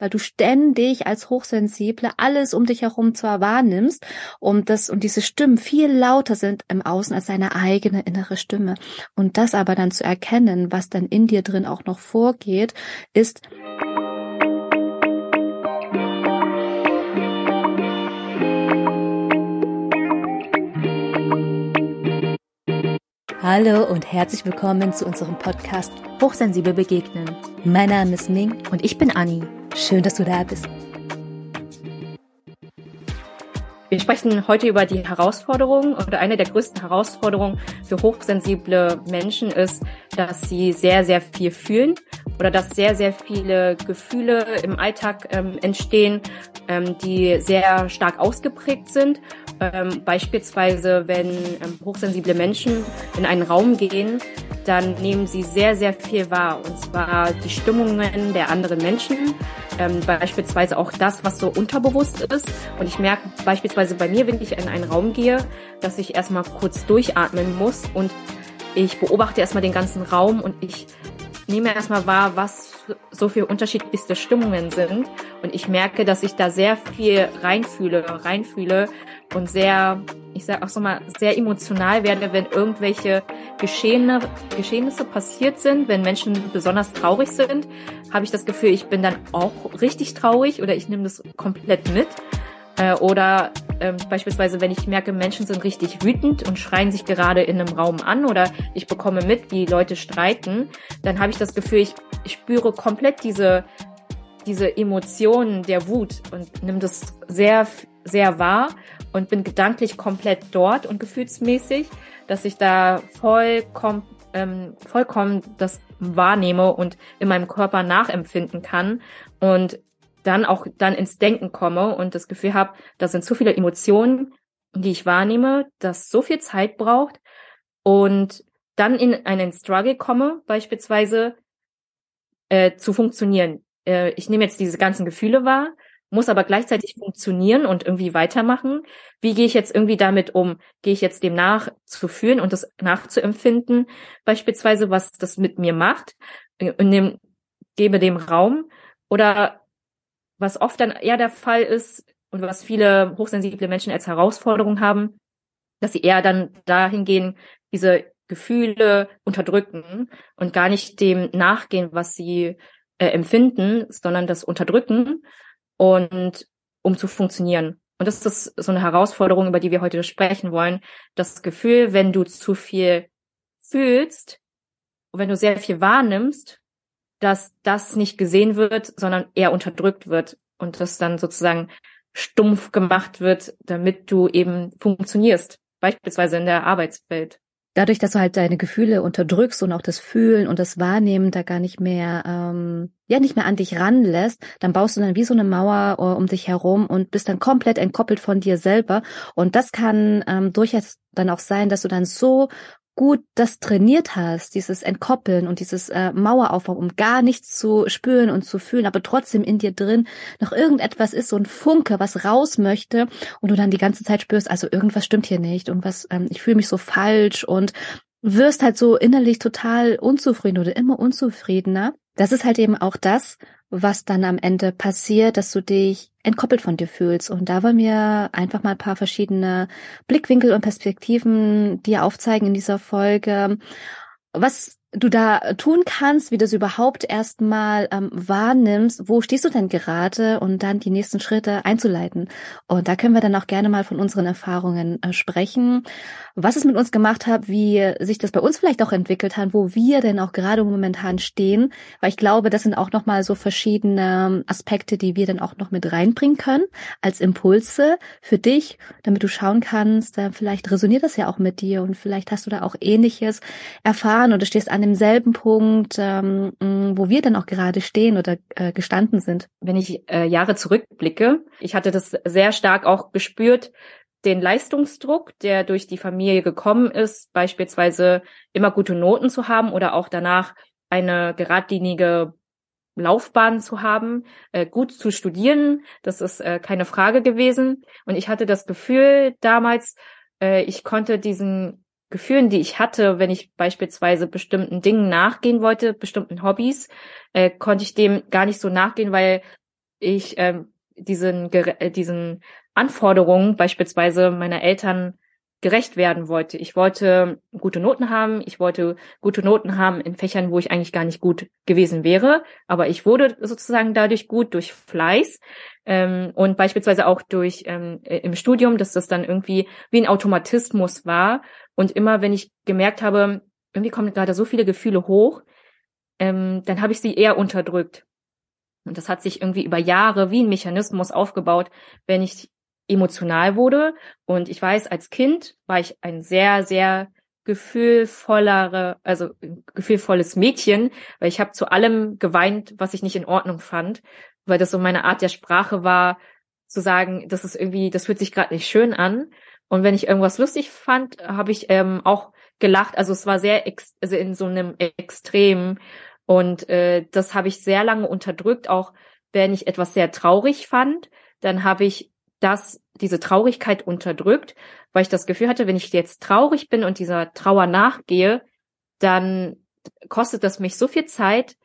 weil du ständig als Hochsensible alles um dich herum zwar wahrnimmst und das und diese Stimmen viel lauter sind im Außen als deine eigene innere Stimme. Und das aber dann zu erkennen, was dann in dir drin auch noch vorgeht, ist Hallo und herzlich willkommen zu unserem Podcast Hochsensibel begegnen. Mein Name ist Ming und ich bin Anni. Schön, dass du da bist. Wir sprechen heute über die Herausforderungen oder eine der größten Herausforderungen für hochsensible Menschen ist, dass sie sehr, sehr viel fühlen oder dass sehr, sehr viele Gefühle im Alltag ähm, entstehen, ähm, die sehr stark ausgeprägt sind. Ähm, beispielsweise, wenn ähm, hochsensible Menschen in einen Raum gehen, dann nehmen sie sehr, sehr viel wahr. Und zwar die Stimmungen der anderen Menschen, ähm, beispielsweise auch das, was so unterbewusst ist. Und ich merke beispielsweise bei mir, wenn ich in einen Raum gehe, dass ich erstmal kurz durchatmen muss und ich beobachte erstmal den ganzen Raum und ich nehme erstmal wahr, was so viele unterschiedlichste Stimmungen sind. Und ich merke, dass ich da sehr viel reinfühle, reinfühle und sehr, ich sag auch so mal, sehr emotional werde, wenn irgendwelche Geschehene, Geschehnisse passiert sind, wenn Menschen besonders traurig sind, habe ich das Gefühl, ich bin dann auch richtig traurig oder ich nehme das komplett mit. Äh, oder ähm, beispielsweise, wenn ich merke, Menschen sind richtig wütend und schreien sich gerade in einem Raum an oder ich bekomme mit, wie Leute streiten, dann habe ich das Gefühl, ich, ich spüre komplett diese, diese Emotionen der Wut und nimm das sehr, sehr wahr und bin gedanklich komplett dort und gefühlsmäßig, dass ich da vollkommen, ähm, vollkommen das wahrnehme und in meinem Körper nachempfinden kann. Und dann auch dann ins Denken komme und das Gefühl habe, da sind so viele Emotionen, die ich wahrnehme, das so viel Zeit braucht und dann in einen Struggle komme, beispielsweise äh, zu funktionieren. Äh, ich nehme jetzt diese ganzen Gefühle wahr, muss aber gleichzeitig funktionieren und irgendwie weitermachen. Wie gehe ich jetzt irgendwie damit um? Gehe ich jetzt dem nach zu fühlen und das nachzuempfinden, beispielsweise, was das mit mir macht, äh, und dem, gebe dem Raum? Oder was oft dann eher der Fall ist und was viele hochsensible Menschen als Herausforderung haben, dass sie eher dann dahin gehen, diese Gefühle unterdrücken und gar nicht dem nachgehen, was sie äh, empfinden, sondern das unterdrücken und um zu funktionieren. Und das ist so eine Herausforderung, über die wir heute sprechen wollen. Das Gefühl, wenn du zu viel fühlst, wenn du sehr viel wahrnimmst, dass das nicht gesehen wird, sondern eher unterdrückt wird und das dann sozusagen stumpf gemacht wird, damit du eben funktionierst, beispielsweise in der Arbeitswelt. Dadurch, dass du halt deine Gefühle unterdrückst und auch das Fühlen und das Wahrnehmen da gar nicht mehr, ähm, ja, nicht mehr an dich ranlässt, dann baust du dann wie so eine Mauer uh, um dich herum und bist dann komplett entkoppelt von dir selber. Und das kann ähm, durchaus dann auch sein, dass du dann so gut das trainiert hast, dieses Entkoppeln und dieses äh, Maueraufbau, um gar nichts zu spüren und zu fühlen, aber trotzdem in dir drin noch irgendetwas ist, so ein Funke, was raus möchte und du dann die ganze Zeit spürst, also irgendwas stimmt hier nicht und was, ähm, ich fühle mich so falsch und wirst halt so innerlich total unzufrieden oder immer unzufriedener. Das ist halt eben auch das, was dann am Ende passiert, dass du dich entkoppelt von dir fühlst. Und da wollen wir einfach mal ein paar verschiedene Blickwinkel und Perspektiven dir aufzeigen in dieser Folge. Was du da tun kannst, wie du das überhaupt erstmal ähm, wahrnimmst, wo stehst du denn gerade und dann die nächsten Schritte einzuleiten. Und da können wir dann auch gerne mal von unseren Erfahrungen äh, sprechen, was es mit uns gemacht hat, wie sich das bei uns vielleicht auch entwickelt hat, wo wir denn auch gerade momentan stehen, weil ich glaube, das sind auch nochmal so verschiedene Aspekte, die wir dann auch noch mit reinbringen können als Impulse für dich, damit du schauen kannst, äh, vielleicht resoniert das ja auch mit dir und vielleicht hast du da auch ähnliches erfahren oder stehst an an demselben Punkt, ähm, wo wir dann auch gerade stehen oder äh, gestanden sind. Wenn ich äh, Jahre zurückblicke, ich hatte das sehr stark auch gespürt, den Leistungsdruck, der durch die Familie gekommen ist, beispielsweise immer gute Noten zu haben oder auch danach eine geradlinige Laufbahn zu haben, äh, gut zu studieren, das ist äh, keine Frage gewesen. Und ich hatte das Gefühl damals, äh, ich konnte diesen Gefühlen, die ich hatte, wenn ich beispielsweise bestimmten Dingen nachgehen wollte, bestimmten Hobbys, äh, konnte ich dem gar nicht so nachgehen, weil ich ähm, diesen, äh, diesen Anforderungen beispielsweise meiner Eltern gerecht werden wollte. Ich wollte gute Noten haben. Ich wollte gute Noten haben in Fächern, wo ich eigentlich gar nicht gut gewesen wäre. Aber ich wurde sozusagen dadurch gut durch Fleiß ähm, und beispielsweise auch durch ähm, im Studium, dass das dann irgendwie wie ein Automatismus war. Und immer, wenn ich gemerkt habe, irgendwie kommen gerade so viele Gefühle hoch, ähm, dann habe ich sie eher unterdrückt. Und das hat sich irgendwie über Jahre wie ein Mechanismus aufgebaut, wenn ich emotional wurde. Und ich weiß, als Kind war ich ein sehr, sehr gefühlvollere, also gefühlvolles Mädchen, weil ich habe zu allem geweint, was ich nicht in Ordnung fand, weil das so meine Art der Sprache war, zu sagen, das ist irgendwie, das fühlt sich gerade nicht schön an. Und wenn ich irgendwas lustig fand, habe ich ähm, auch gelacht. Also es war sehr ex also in so einem Extrem. Und äh, das habe ich sehr lange unterdrückt, auch wenn ich etwas sehr traurig fand, dann habe ich das, diese Traurigkeit unterdrückt, weil ich das Gefühl hatte, wenn ich jetzt traurig bin und dieser Trauer nachgehe, dann kostet das mich so viel Zeit,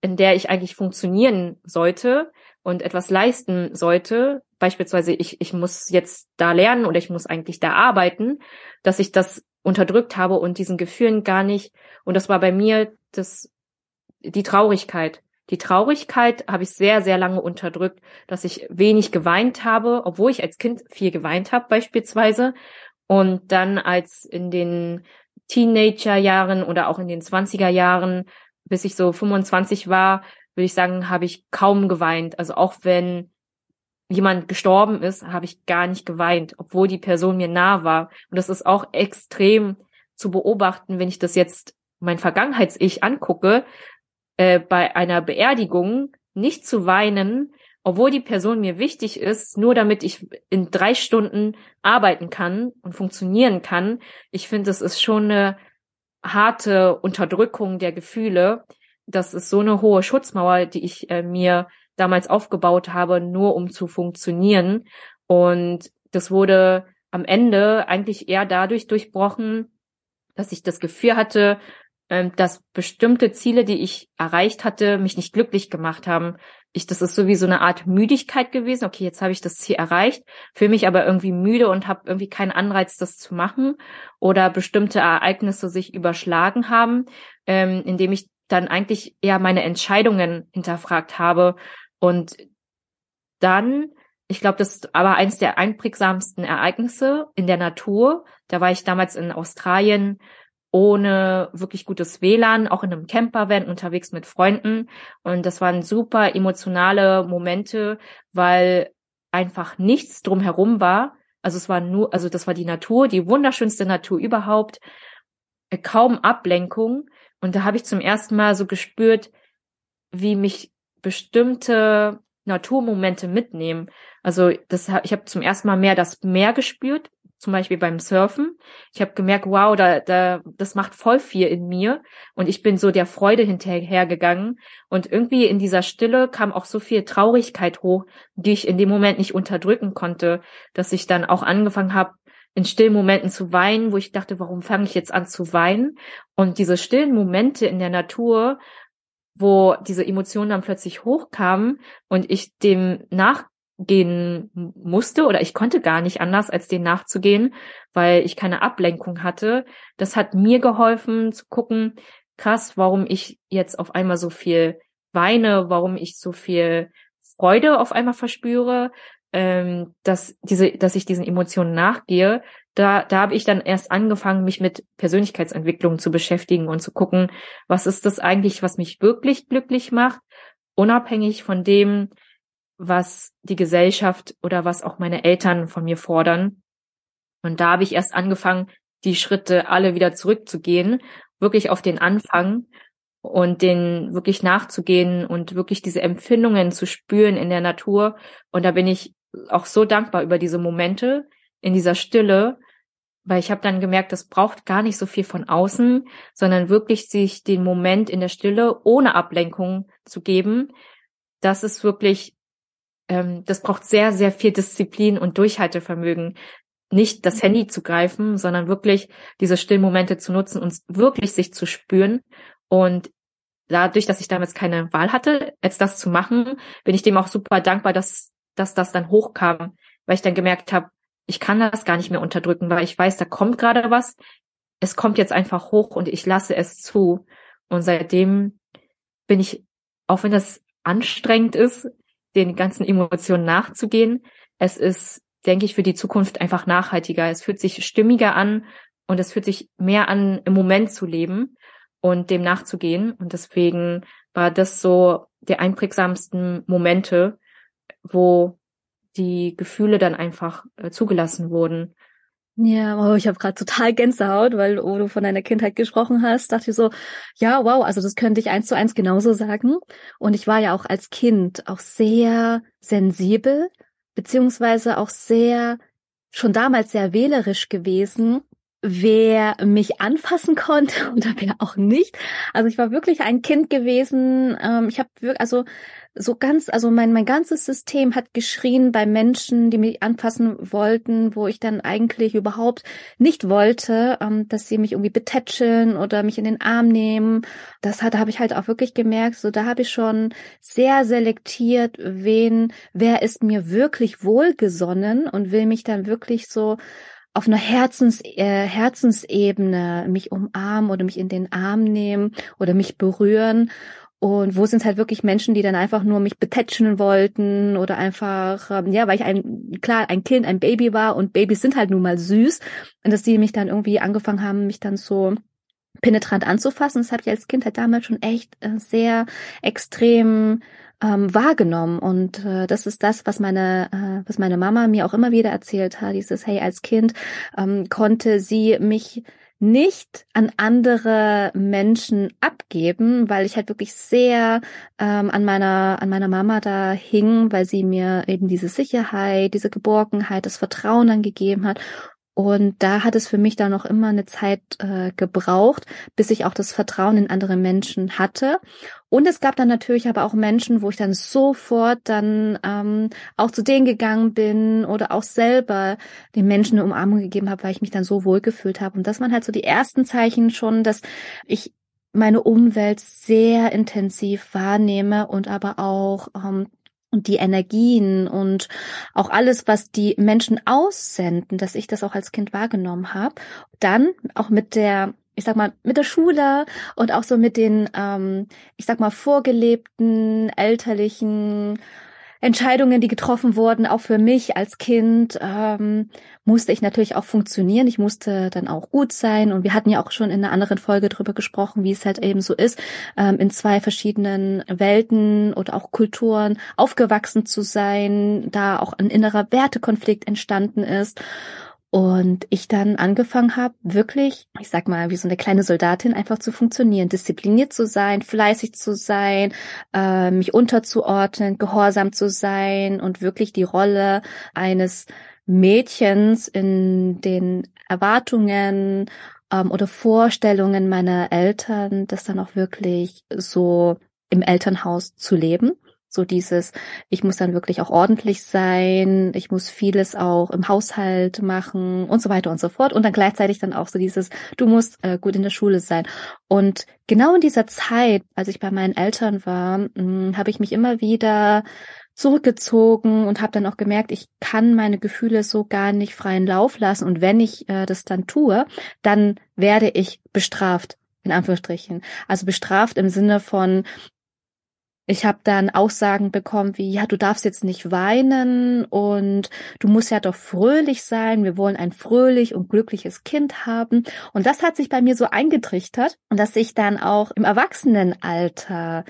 in der ich eigentlich funktionieren sollte und etwas leisten sollte. Beispielsweise, ich, ich muss jetzt da lernen oder ich muss eigentlich da arbeiten, dass ich das unterdrückt habe und diesen Gefühlen gar nicht, und das war bei mir das, die Traurigkeit. Die Traurigkeit habe ich sehr, sehr lange unterdrückt, dass ich wenig geweint habe, obwohl ich als Kind viel geweint habe beispielsweise. Und dann als in den Teenagerjahren oder auch in den 20er Jahren, bis ich so 25 war, würde ich sagen, habe ich kaum geweint. Also auch wenn jemand gestorben ist, habe ich gar nicht geweint, obwohl die Person mir nah war. Und das ist auch extrem zu beobachten, wenn ich das jetzt mein Vergangenheits-Ich angucke, äh, bei einer Beerdigung nicht zu weinen, obwohl die Person mir wichtig ist, nur damit ich in drei Stunden arbeiten kann und funktionieren kann. Ich finde, es ist schon eine harte Unterdrückung der Gefühle. Das ist so eine hohe Schutzmauer, die ich äh, mir damals aufgebaut habe, nur um zu funktionieren. Und das wurde am Ende eigentlich eher dadurch durchbrochen, dass ich das Gefühl hatte, ähm, dass bestimmte Ziele, die ich erreicht hatte, mich nicht glücklich gemacht haben. Ich, das ist so wie so eine Art Müdigkeit gewesen. Okay, jetzt habe ich das Ziel erreicht, fühle mich aber irgendwie müde und habe irgendwie keinen Anreiz, das zu machen. Oder bestimmte Ereignisse sich überschlagen haben, ähm, indem ich dann eigentlich eher meine Entscheidungen hinterfragt habe. Und dann, ich glaube, das ist aber eines der einprägsamsten Ereignisse in der Natur. Da war ich damals in Australien ohne wirklich gutes WLAN, auch in einem Campervan unterwegs mit Freunden. Und das waren super emotionale Momente, weil einfach nichts drumherum war. Also es war nur, also das war die Natur, die wunderschönste Natur überhaupt, kaum Ablenkung. Und da habe ich zum ersten Mal so gespürt, wie mich bestimmte Naturmomente mitnehmen. Also das, ich habe zum ersten Mal mehr das Meer gespürt, zum Beispiel beim Surfen. Ich habe gemerkt, wow, da, da, das macht voll viel in mir. Und ich bin so der Freude hinterhergegangen. Und irgendwie in dieser Stille kam auch so viel Traurigkeit hoch, die ich in dem Moment nicht unterdrücken konnte, dass ich dann auch angefangen habe, in stillen Momenten zu weinen, wo ich dachte, warum fange ich jetzt an zu weinen? Und diese stillen Momente in der Natur, wo diese Emotionen dann plötzlich hochkamen und ich dem nach gehen musste oder ich konnte gar nicht anders, als den nachzugehen, weil ich keine Ablenkung hatte. Das hat mir geholfen zu gucken, krass, warum ich jetzt auf einmal so viel weine, warum ich so viel Freude auf einmal verspüre, ähm, dass diese, dass ich diesen Emotionen nachgehe. Da, da habe ich dann erst angefangen, mich mit Persönlichkeitsentwicklung zu beschäftigen und zu gucken, was ist das eigentlich, was mich wirklich glücklich macht, unabhängig von dem, was die Gesellschaft oder was auch meine Eltern von mir fordern. Und da habe ich erst angefangen, die Schritte alle wieder zurückzugehen, wirklich auf den Anfang und den wirklich nachzugehen und wirklich diese Empfindungen zu spüren in der Natur. Und da bin ich auch so dankbar über diese Momente in dieser Stille, weil ich habe dann gemerkt, das braucht gar nicht so viel von außen, sondern wirklich sich den Moment in der Stille ohne Ablenkung zu geben. Das ist wirklich ähm, das braucht sehr, sehr viel Disziplin und Durchhaltevermögen, nicht das mhm. Handy zu greifen, sondern wirklich diese Stillmomente zu nutzen und wirklich sich zu spüren. Und dadurch, dass ich damals keine Wahl hatte, als das zu machen, bin ich dem auch super dankbar, dass, dass das dann hochkam, weil ich dann gemerkt habe, ich kann das gar nicht mehr unterdrücken, weil ich weiß, da kommt gerade was. Es kommt jetzt einfach hoch und ich lasse es zu. Und seitdem bin ich, auch wenn das anstrengend ist, den ganzen Emotionen nachzugehen, es ist, denke ich, für die Zukunft einfach nachhaltiger. Es fühlt sich stimmiger an und es fühlt sich mehr an, im Moment zu leben und dem nachzugehen. Und deswegen war das so der einprägsamsten Momente, wo die Gefühle dann einfach äh, zugelassen wurden. Ja, wow, ich habe gerade total Gänsehaut, weil oh, du von deiner Kindheit gesprochen hast, dachte ich so, ja, wow, also das könnte ich eins zu eins genauso sagen. Und ich war ja auch als Kind auch sehr sensibel, beziehungsweise auch sehr, schon damals sehr wählerisch gewesen wer mich anfassen konnte oder wer auch nicht. Also ich war wirklich ein Kind gewesen. Ähm, ich habe wirklich, also so ganz, also mein mein ganzes System hat geschrien bei Menschen, die mich anfassen wollten, wo ich dann eigentlich überhaupt nicht wollte, ähm, dass sie mich irgendwie betätscheln oder mich in den Arm nehmen. Das hat habe ich halt auch wirklich gemerkt. So da habe ich schon sehr selektiert, wen, wer ist mir wirklich wohlgesonnen und will mich dann wirklich so auf einer Herzens, äh, Herzensebene mich umarmen oder mich in den Arm nehmen oder mich berühren. Und wo sind es halt wirklich Menschen, die dann einfach nur mich betätschen wollten oder einfach, ähm, ja, weil ich ein, klar, ein Kind, ein Baby war und Babys sind halt nun mal süß. Und dass die mich dann irgendwie angefangen haben, mich dann so penetrant anzufassen. Das habe ich als Kind halt damals schon echt äh, sehr extrem ähm, wahrgenommen und äh, das ist das, was meine äh, was meine Mama mir auch immer wieder erzählt hat. Dieses Hey als Kind ähm, konnte sie mich nicht an andere Menschen abgeben, weil ich halt wirklich sehr ähm, an meiner an meiner Mama da hing, weil sie mir eben diese Sicherheit, diese Geborgenheit, das Vertrauen dann gegeben hat und da hat es für mich dann noch immer eine Zeit äh, gebraucht, bis ich auch das Vertrauen in andere Menschen hatte. Und es gab dann natürlich aber auch Menschen, wo ich dann sofort dann ähm, auch zu denen gegangen bin oder auch selber den Menschen eine Umarmung gegeben habe, weil ich mich dann so wohl gefühlt habe. Und das waren halt so die ersten Zeichen schon, dass ich meine Umwelt sehr intensiv wahrnehme und aber auch ähm, und die Energien und auch alles, was die Menschen aussenden, dass ich das auch als Kind wahrgenommen habe. Dann auch mit der ich sag mal, mit der Schule und auch so mit den, ähm, ich sag mal, vorgelebten, elterlichen Entscheidungen, die getroffen wurden, auch für mich als Kind, ähm, musste ich natürlich auch funktionieren. Ich musste dann auch gut sein. Und wir hatten ja auch schon in einer anderen Folge drüber gesprochen, wie es halt eben so ist, ähm, in zwei verschiedenen Welten oder auch Kulturen aufgewachsen zu sein, da auch ein innerer Wertekonflikt entstanden ist. Und ich dann angefangen habe, wirklich, ich sag mal, wie so eine kleine Soldatin einfach zu funktionieren, diszipliniert zu sein, fleißig zu sein, äh, mich unterzuordnen, gehorsam zu sein und wirklich die Rolle eines Mädchens in den Erwartungen ähm, oder Vorstellungen meiner Eltern, das dann auch wirklich so im Elternhaus zu leben. So dieses, ich muss dann wirklich auch ordentlich sein, ich muss vieles auch im Haushalt machen und so weiter und so fort. Und dann gleichzeitig dann auch so dieses, du musst äh, gut in der Schule sein. Und genau in dieser Zeit, als ich bei meinen Eltern war, hm, habe ich mich immer wieder zurückgezogen und habe dann auch gemerkt, ich kann meine Gefühle so gar nicht freien Lauf lassen. Und wenn ich äh, das dann tue, dann werde ich bestraft in Anführungsstrichen. Also bestraft im Sinne von, ich habe dann Aussagen bekommen wie, ja, du darfst jetzt nicht weinen und du musst ja doch fröhlich sein. Wir wollen ein fröhlich und glückliches Kind haben. Und das hat sich bei mir so eingetrichtert und dass ich dann auch im Erwachsenenalter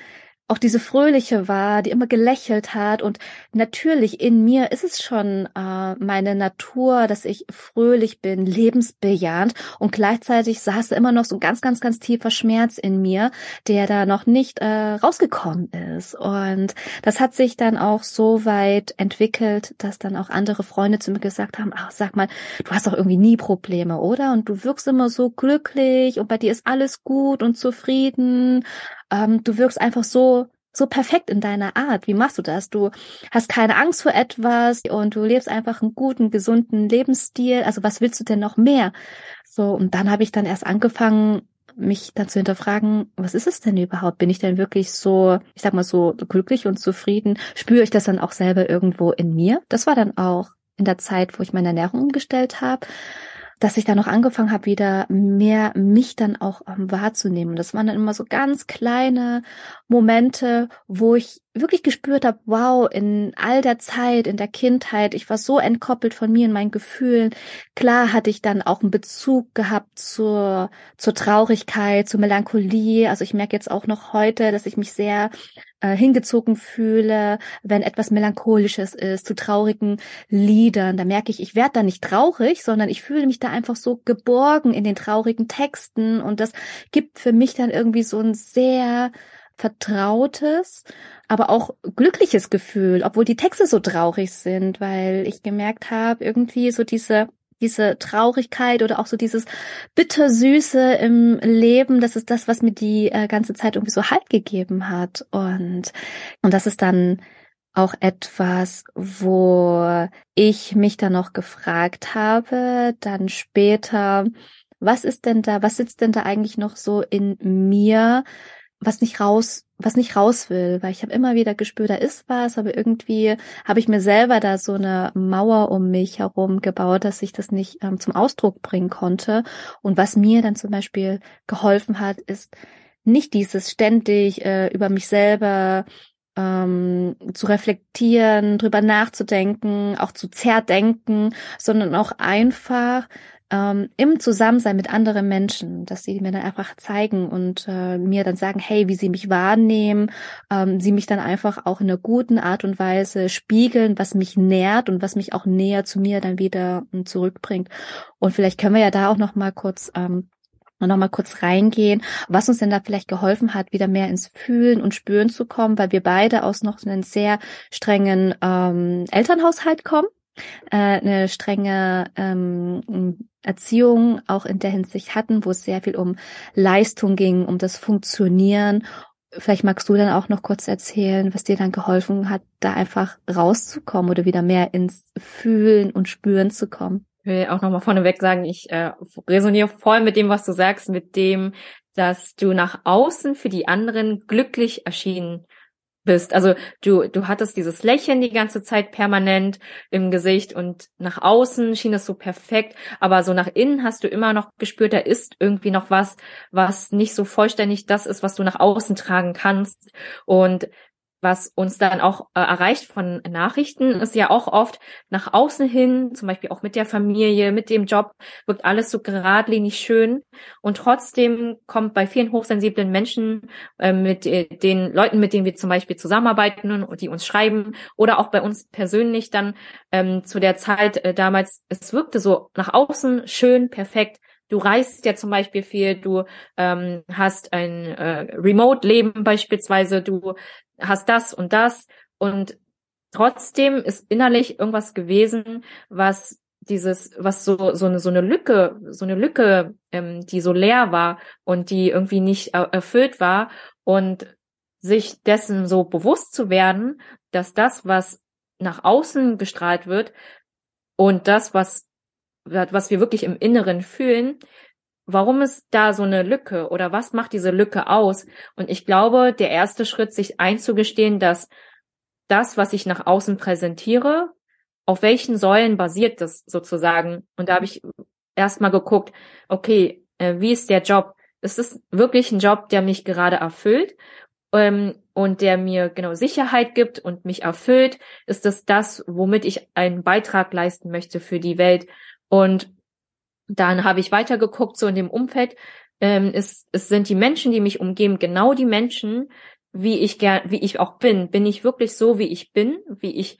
auch diese Fröhliche war, die immer gelächelt hat. Und natürlich in mir ist es schon äh, meine Natur, dass ich fröhlich bin, lebensbejahend. Und gleichzeitig saß immer noch so ein ganz, ganz, ganz tiefer Schmerz in mir, der da noch nicht äh, rausgekommen ist. Und das hat sich dann auch so weit entwickelt, dass dann auch andere Freunde zu mir gesagt haben, ach, sag mal, du hast doch irgendwie nie Probleme, oder? Und du wirkst immer so glücklich und bei dir ist alles gut und zufrieden ähm, du wirkst einfach so so perfekt in deiner Art. Wie machst du das? Du hast keine Angst vor etwas und du lebst einfach einen guten, gesunden Lebensstil. Also was willst du denn noch mehr? So, und dann habe ich dann erst angefangen, mich dann zu hinterfragen, was ist es denn überhaupt? Bin ich denn wirklich so, ich sag mal so glücklich und zufrieden? Spüre ich das dann auch selber irgendwo in mir? Das war dann auch in der Zeit, wo ich meine Ernährung umgestellt habe dass ich dann noch angefangen habe, wieder mehr mich dann auch ähm, wahrzunehmen. Das waren dann immer so ganz kleine Momente, wo ich wirklich gespürt habe, wow, in all der Zeit, in der Kindheit, ich war so entkoppelt von mir und meinen Gefühlen. Klar hatte ich dann auch einen Bezug gehabt zur, zur Traurigkeit, zur Melancholie. Also ich merke jetzt auch noch heute, dass ich mich sehr äh, hingezogen fühle, wenn etwas Melancholisches ist, zu traurigen Liedern. Da merke ich, ich werde da nicht traurig, sondern ich fühle mich da einfach so geborgen in den traurigen Texten. Und das gibt für mich dann irgendwie so ein sehr vertrautes, aber auch glückliches Gefühl, obwohl die Texte so traurig sind, weil ich gemerkt habe, irgendwie so diese diese Traurigkeit oder auch so dieses bittersüße im Leben, das ist das, was mir die äh, ganze Zeit irgendwie so Halt gegeben hat. Und und das ist dann auch etwas, wo ich mich dann noch gefragt habe, dann später, was ist denn da, was sitzt denn da eigentlich noch so in mir, was nicht raus, was nicht raus will, weil ich habe immer wieder gespürt, da ist was, aber irgendwie habe ich mir selber da so eine Mauer um mich herum gebaut, dass ich das nicht ähm, zum Ausdruck bringen konnte. Und was mir dann zum Beispiel geholfen hat, ist nicht dieses ständig äh, über mich selber ähm, zu reflektieren, drüber nachzudenken, auch zu zerdenken, sondern auch einfach ähm, im Zusammensein mit anderen Menschen, dass sie mir dann einfach zeigen und äh, mir dann sagen, hey, wie sie mich wahrnehmen, ähm, sie mich dann einfach auch in einer guten Art und Weise spiegeln, was mich nährt und was mich auch näher zu mir dann wieder ähm, zurückbringt. Und vielleicht können wir ja da auch noch mal kurz ähm, noch mal kurz reingehen, was uns denn da vielleicht geholfen hat, wieder mehr ins Fühlen und Spüren zu kommen, weil wir beide aus noch einem sehr strengen ähm, Elternhaushalt kommen äh, eine strenge ähm, Erziehung auch in der Hinsicht hatten, wo es sehr viel um Leistung ging, um das Funktionieren. Vielleicht magst du dann auch noch kurz erzählen, was dir dann geholfen hat, da einfach rauszukommen oder wieder mehr ins Fühlen und Spüren zu kommen. Ich will auch nochmal vorneweg sagen, ich äh, resoniere voll mit dem, was du sagst, mit dem, dass du nach außen für die anderen glücklich erschienen bist. Also du, du hattest dieses Lächeln die ganze Zeit permanent im Gesicht und nach außen schien es so perfekt, aber so nach innen hast du immer noch gespürt, da ist irgendwie noch was, was nicht so vollständig das ist, was du nach außen tragen kannst. Und was uns dann auch äh, erreicht von Nachrichten, ist ja auch oft nach außen hin, zum Beispiel auch mit der Familie, mit dem Job, wirkt alles so geradlinig schön. Und trotzdem kommt bei vielen hochsensiblen Menschen, äh, mit äh, den Leuten, mit denen wir zum Beispiel zusammenarbeiten und die uns schreiben, oder auch bei uns persönlich dann ähm, zu der Zeit äh, damals, es wirkte so nach außen schön, perfekt, Du reist ja zum Beispiel viel, du ähm, hast ein äh, Remote-Leben beispielsweise, du hast das und das. Und trotzdem ist innerlich irgendwas gewesen, was dieses, was so so eine so eine Lücke, so eine Lücke, ähm, die so leer war und die irgendwie nicht er erfüllt war. Und sich dessen so bewusst zu werden, dass das, was nach außen gestrahlt wird und das, was was wir wirklich im Inneren fühlen, warum ist da so eine Lücke oder was macht diese Lücke aus? Und ich glaube, der erste Schritt, sich einzugestehen, dass das, was ich nach außen präsentiere, auf welchen Säulen basiert das sozusagen? Und da habe ich erstmal geguckt, okay, äh, wie ist der Job? Ist es wirklich ein Job, der mich gerade erfüllt? Ähm, und der mir genau Sicherheit gibt und mich erfüllt? Ist es das, womit ich einen Beitrag leisten möchte für die Welt? Und dann habe ich weitergeguckt, so in dem Umfeld, ähm, es, es sind die Menschen, die mich umgeben, genau die Menschen, wie ich gern, wie ich auch bin. Bin ich wirklich so, wie ich bin, wie ich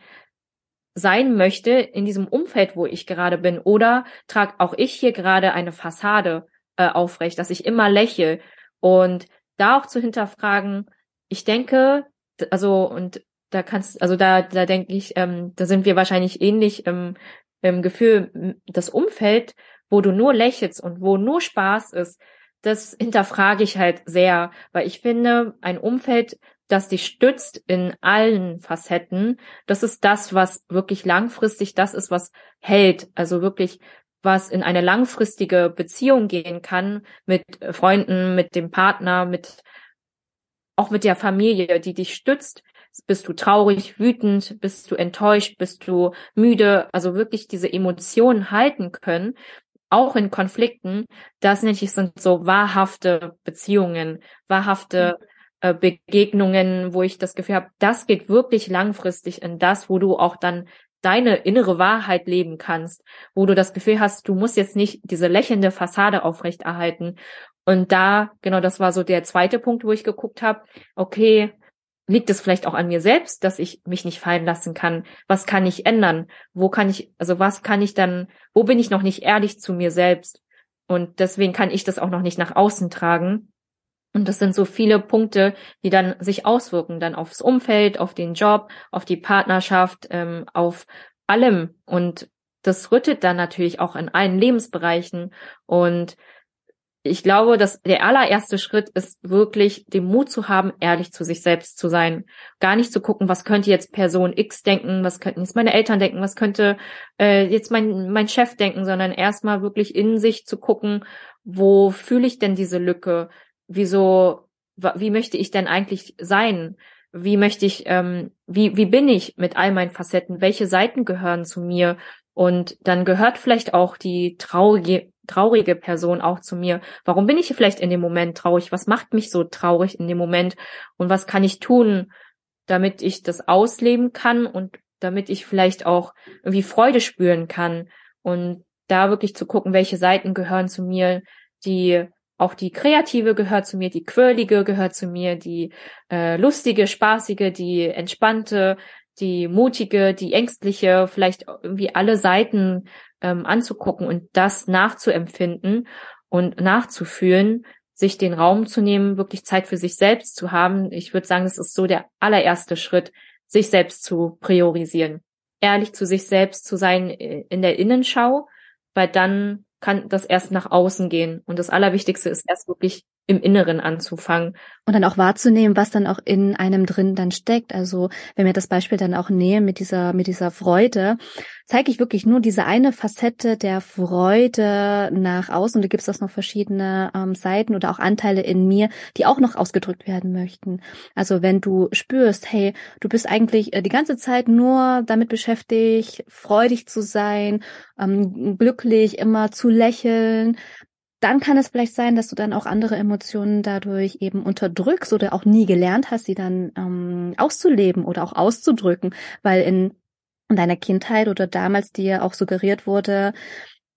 sein möchte in diesem Umfeld, wo ich gerade bin? Oder trage auch ich hier gerade eine Fassade äh, aufrecht, dass ich immer lächle? Und da auch zu hinterfragen, ich denke, also und da kannst, also da, da denke ich, ähm, da sind wir wahrscheinlich ähnlich im, im Gefühl, das Umfeld wo du nur lächelst und wo nur Spaß ist, das hinterfrage ich halt sehr, weil ich finde, ein Umfeld, das dich stützt in allen Facetten, das ist das, was wirklich langfristig das ist, was hält. Also wirklich was in eine langfristige Beziehung gehen kann mit Freunden, mit dem Partner, mit auch mit der Familie, die dich stützt. Bist du traurig, wütend, bist du enttäuscht, bist du müde, also wirklich diese Emotionen halten können, auch in Konflikten, das nenne ich sind so wahrhafte Beziehungen, wahrhafte äh, Begegnungen, wo ich das Gefühl habe, das geht wirklich langfristig in das, wo du auch dann deine innere Wahrheit leben kannst, wo du das Gefühl hast, du musst jetzt nicht diese lächelnde Fassade aufrechterhalten. Und da, genau, das war so der zweite Punkt, wo ich geguckt habe, okay, liegt es vielleicht auch an mir selbst, dass ich mich nicht fallen lassen kann? Was kann ich ändern? Wo kann ich, also was kann ich dann, wo bin ich noch nicht ehrlich zu mir selbst? Und deswegen kann ich das auch noch nicht nach außen tragen. Und das sind so viele Punkte, die dann sich auswirken, dann aufs Umfeld, auf den Job, auf die Partnerschaft, ähm, auf allem. Und das rüttet dann natürlich auch in allen Lebensbereichen. Und ich glaube, dass der allererste Schritt ist wirklich den Mut zu haben, ehrlich zu sich selbst zu sein. Gar nicht zu gucken, was könnte jetzt Person X denken, was könnten jetzt meine Eltern denken, was könnte äh, jetzt mein, mein Chef denken, sondern erstmal wirklich in sich zu gucken, wo fühle ich denn diese Lücke? wieso, wie möchte ich denn eigentlich sein? Wie möchte ich, ähm, wie, wie bin ich mit all meinen Facetten? Welche Seiten gehören zu mir? Und dann gehört vielleicht auch die traurige, traurige Person auch zu mir. Warum bin ich vielleicht in dem Moment traurig? Was macht mich so traurig in dem Moment? Und was kann ich tun, damit ich das ausleben kann und damit ich vielleicht auch irgendwie Freude spüren kann? Und da wirklich zu gucken, welche Seiten gehören zu mir, die auch die kreative gehört zu mir, die quirlige gehört zu mir, die äh, lustige, spaßige, die entspannte, die mutige, die ängstliche, vielleicht irgendwie alle Seiten ähm, anzugucken und das nachzuempfinden und nachzufühlen, sich den Raum zu nehmen, wirklich Zeit für sich selbst zu haben. Ich würde sagen, das ist so der allererste Schritt, sich selbst zu priorisieren. Ehrlich zu sich selbst zu sein äh, in der Innenschau, weil dann kann das erst nach außen gehen. Und das Allerwichtigste ist erst wirklich im Inneren anzufangen. Und dann auch wahrzunehmen, was dann auch in einem drin dann steckt. Also wenn wir das Beispiel dann auch nehmen mit dieser, mit dieser Freude, zeige ich wirklich nur diese eine Facette der Freude nach außen. Und da gibt es auch noch verschiedene ähm, Seiten oder auch Anteile in mir, die auch noch ausgedrückt werden möchten. Also wenn du spürst, hey, du bist eigentlich äh, die ganze Zeit nur damit beschäftigt, freudig zu sein, ähm, glücklich, immer zu lächeln, dann kann es vielleicht sein, dass du dann auch andere Emotionen dadurch eben unterdrückst oder auch nie gelernt hast, sie dann ähm, auszuleben oder auch auszudrücken, weil in, in deiner Kindheit oder damals dir auch suggeriert wurde,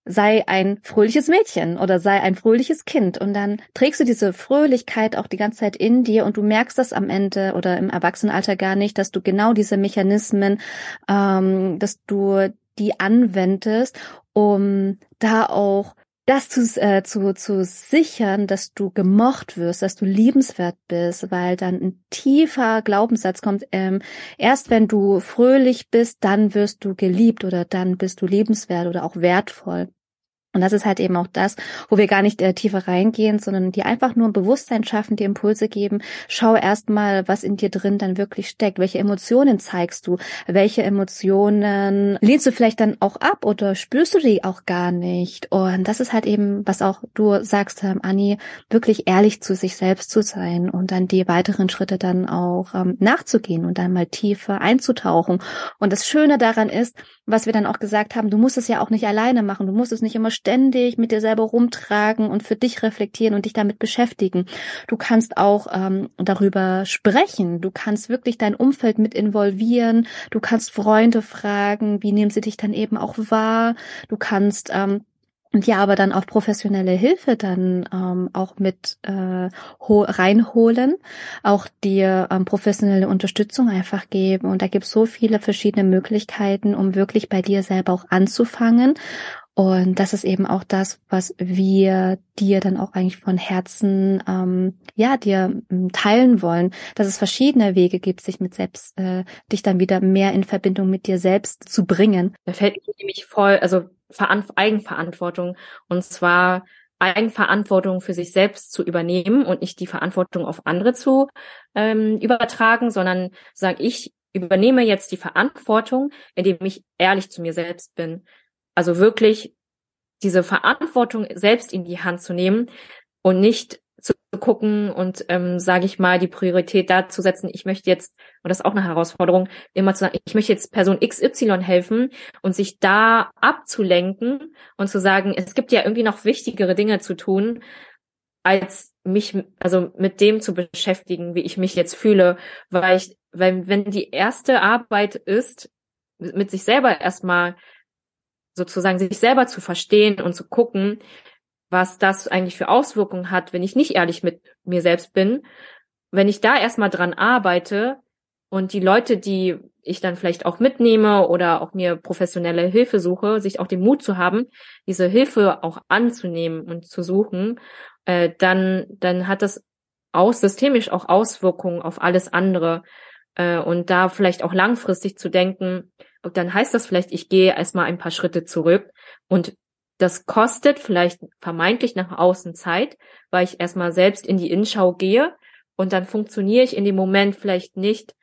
sei ein fröhliches Mädchen oder sei ein fröhliches Kind. Und dann trägst du diese Fröhlichkeit auch die ganze Zeit in dir und du merkst das am Ende oder im Erwachsenenalter gar nicht, dass du genau diese Mechanismen, ähm, dass du die anwendest, um da auch das zu, äh, zu, zu sichern, dass du gemocht wirst, dass du liebenswert bist, weil dann ein tiefer Glaubenssatz kommt, ähm, erst wenn du fröhlich bist, dann wirst du geliebt oder dann bist du liebenswert oder auch wertvoll. Und das ist halt eben auch das, wo wir gar nicht äh, tiefer reingehen, sondern dir einfach nur ein Bewusstsein schaffen, dir Impulse geben. Schau erstmal, was in dir drin dann wirklich steckt. Welche Emotionen zeigst du? Welche Emotionen lehnst du vielleicht dann auch ab oder spürst du die auch gar nicht? Und das ist halt eben, was auch du sagst, ähm, Anni, wirklich ehrlich zu sich selbst zu sein und dann die weiteren Schritte dann auch ähm, nachzugehen und dann mal tiefer einzutauchen. Und das Schöne daran ist, was wir dann auch gesagt haben, du musst es ja auch nicht alleine machen. Du musst es nicht immer ständig mit dir selber rumtragen und für dich reflektieren und dich damit beschäftigen. Du kannst auch ähm, darüber sprechen. Du kannst wirklich dein Umfeld mit involvieren. Du kannst Freunde fragen, wie nehmen sie dich dann eben auch wahr. Du kannst ähm, und ja, aber dann auch professionelle Hilfe dann ähm, auch mit äh, reinholen, auch dir ähm, professionelle Unterstützung einfach geben. Und da gibt es so viele verschiedene Möglichkeiten, um wirklich bei dir selber auch anzufangen und das ist eben auch das, was wir dir dann auch eigentlich von Herzen, ähm, ja, dir ähm, teilen wollen, dass es verschiedene Wege gibt, sich mit selbst, äh, dich dann wieder mehr in Verbindung mit dir selbst zu bringen. Da fällt mir nämlich voll, also Veran Eigenverantwortung und zwar Eigenverantwortung für sich selbst zu übernehmen und nicht die Verantwortung auf andere zu ähm, übertragen, sondern sage ich übernehme jetzt die Verantwortung, indem ich ehrlich zu mir selbst bin also wirklich diese Verantwortung selbst in die Hand zu nehmen und nicht zu gucken und, ähm, sage ich mal, die Priorität da zu setzen, ich möchte jetzt, und das ist auch eine Herausforderung, immer zu sagen, ich möchte jetzt Person XY helfen und sich da abzulenken und zu sagen, es gibt ja irgendwie noch wichtigere Dinge zu tun, als mich, also mit dem zu beschäftigen, wie ich mich jetzt fühle, weil ich, weil wenn die erste Arbeit ist, mit sich selber erstmal sozusagen sich selber zu verstehen und zu gucken, was das eigentlich für Auswirkungen hat, wenn ich nicht ehrlich mit mir selbst bin. Wenn ich da erstmal dran arbeite und die Leute, die ich dann vielleicht auch mitnehme oder auch mir professionelle Hilfe suche, sich auch den Mut zu haben, diese Hilfe auch anzunehmen und zu suchen, äh, dann, dann hat das auch systemisch auch Auswirkungen auf alles andere. Äh, und da vielleicht auch langfristig zu denken, dann heißt das vielleicht, ich gehe erstmal ein paar Schritte zurück und das kostet vielleicht vermeintlich nach außen Zeit, weil ich erstmal selbst in die Innenschau gehe und dann funktioniere ich in dem Moment vielleicht nicht